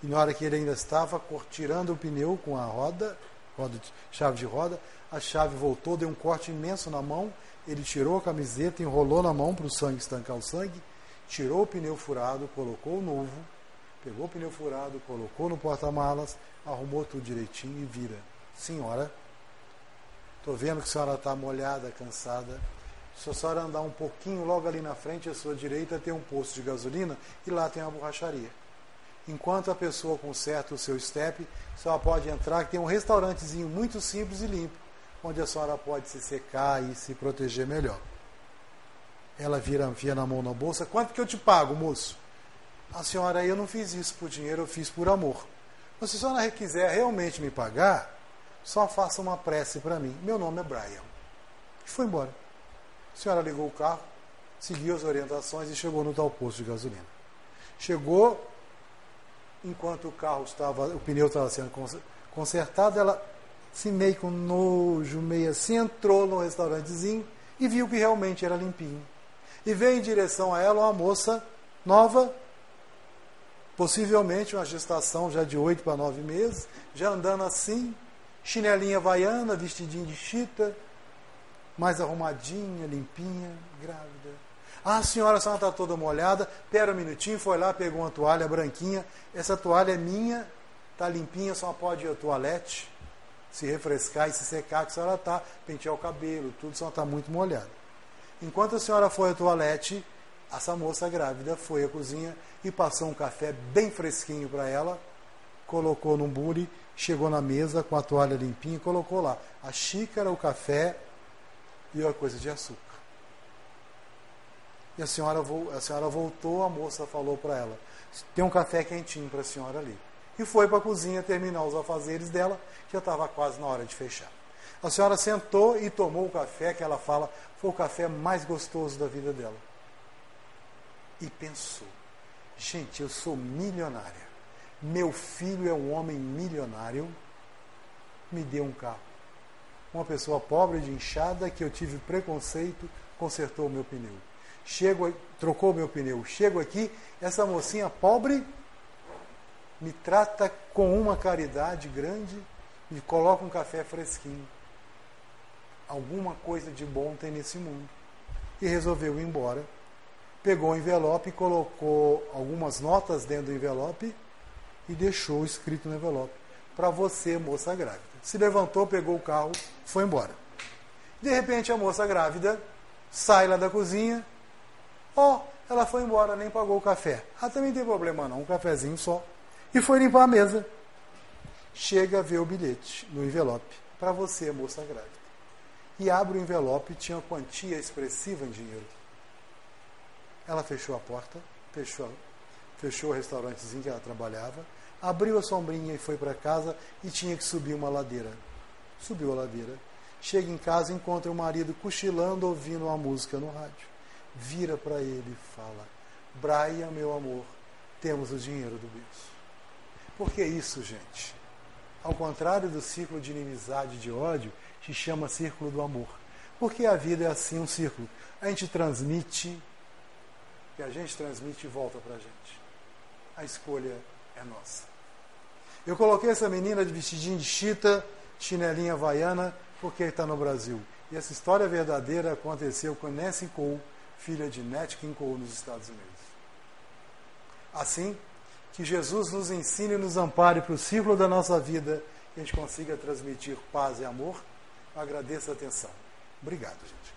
E na hora que ele ainda estava tirando o pneu com a roda, roda de, chave de roda, a chave voltou, deu um corte imenso na mão ele tirou a camiseta, enrolou na mão para o sangue estancar o sangue, tirou o pneu furado, colocou o novo, pegou o pneu furado, colocou no porta-malas, arrumou tudo direitinho e vira. Senhora, estou vendo que a senhora está molhada, cansada. Se a senhora andar um pouquinho logo ali na frente, à sua direita tem um posto de gasolina e lá tem uma borracharia. Enquanto a pessoa conserta o seu step, a senhora pode entrar, que tem um restaurantezinho muito simples e limpo onde a senhora pode se secar e se proteger melhor. Ela vira, via na mão na bolsa, quanto que eu te pago, moço? A senhora, eu não fiz isso por dinheiro, eu fiz por amor. Mas se a senhora quiser realmente me pagar, só faça uma prece para mim. Meu nome é Brian. E foi embora. A senhora ligou o carro, seguiu as orientações e chegou no tal posto de gasolina. Chegou, enquanto o carro estava, o pneu estava sendo consertado, ela se meio com nojo, meio assim, entrou no restaurantezinho e viu que realmente era limpinho. E veio em direção a ela uma moça nova, possivelmente uma gestação já de oito para nove meses, já andando assim, chinelinha vaiana, vestidinho de chita, mais arrumadinha, limpinha, grávida. Ah, senhora, a senhora está toda molhada. Pera um minutinho, foi lá, pegou uma toalha branquinha. Essa toalha é minha, está limpinha, só pode ir ao toalete se refrescar e se secar, que a senhora está, pentear o cabelo, tudo, senhora está muito molhada. Enquanto a senhora foi ao toalete, essa moça grávida foi à cozinha e passou um café bem fresquinho para ela, colocou num bule, chegou na mesa com a toalha limpinha e colocou lá a xícara, o café e uma coisa de açúcar. E a senhora, a senhora voltou, a moça falou para ela: tem um café quentinho para a senhora ali e foi para a cozinha terminar os afazeres dela, que já estava quase na hora de fechar. A senhora sentou e tomou o café que ela fala foi o café mais gostoso da vida dela. E pensou: gente, eu sou milionária. Meu filho é um homem milionário. Me deu um carro. Uma pessoa pobre de inchada que eu tive preconceito consertou o meu pneu. Chego, trocou meu pneu. Chego aqui, essa mocinha pobre me trata com uma caridade grande e coloca um café fresquinho. Alguma coisa de bom tem nesse mundo. E resolveu ir embora. Pegou o envelope, colocou algumas notas dentro do envelope e deixou escrito no envelope: Para você, moça grávida. Se levantou, pegou o carro, foi embora. De repente, a moça grávida sai lá da cozinha. Ó, oh, ela foi embora, nem pagou o café. Ah, também tem problema não, um cafezinho só. E foi limpar a mesa. Chega a ver o bilhete no envelope. Para você, moça grávida. E abre o envelope, tinha quantia expressiva em dinheiro. Ela fechou a porta, fechou, fechou o restaurantezinho que ela trabalhava, abriu a sombrinha e foi para casa e tinha que subir uma ladeira. Subiu a ladeira. Chega em casa, encontra o marido cochilando, ouvindo uma música no rádio. Vira para ele e fala: Brian, meu amor, temos o dinheiro do berço. Por que isso, gente? Ao contrário do círculo de inimizade e de ódio, se chama círculo do amor. Porque a vida é assim, um círculo. A gente transmite, e a gente transmite e volta para a gente. A escolha é nossa. Eu coloquei essa menina de vestidinho de chita, chinelinha havaiana, porque está no Brasil. E essa história verdadeira aconteceu com Nancy Cole, filha de Nat King Cole, nos Estados Unidos. Assim, que Jesus nos ensine e nos ampare para o círculo da nossa vida, que a gente consiga transmitir paz e amor. Agradeço a atenção. Obrigado, gente.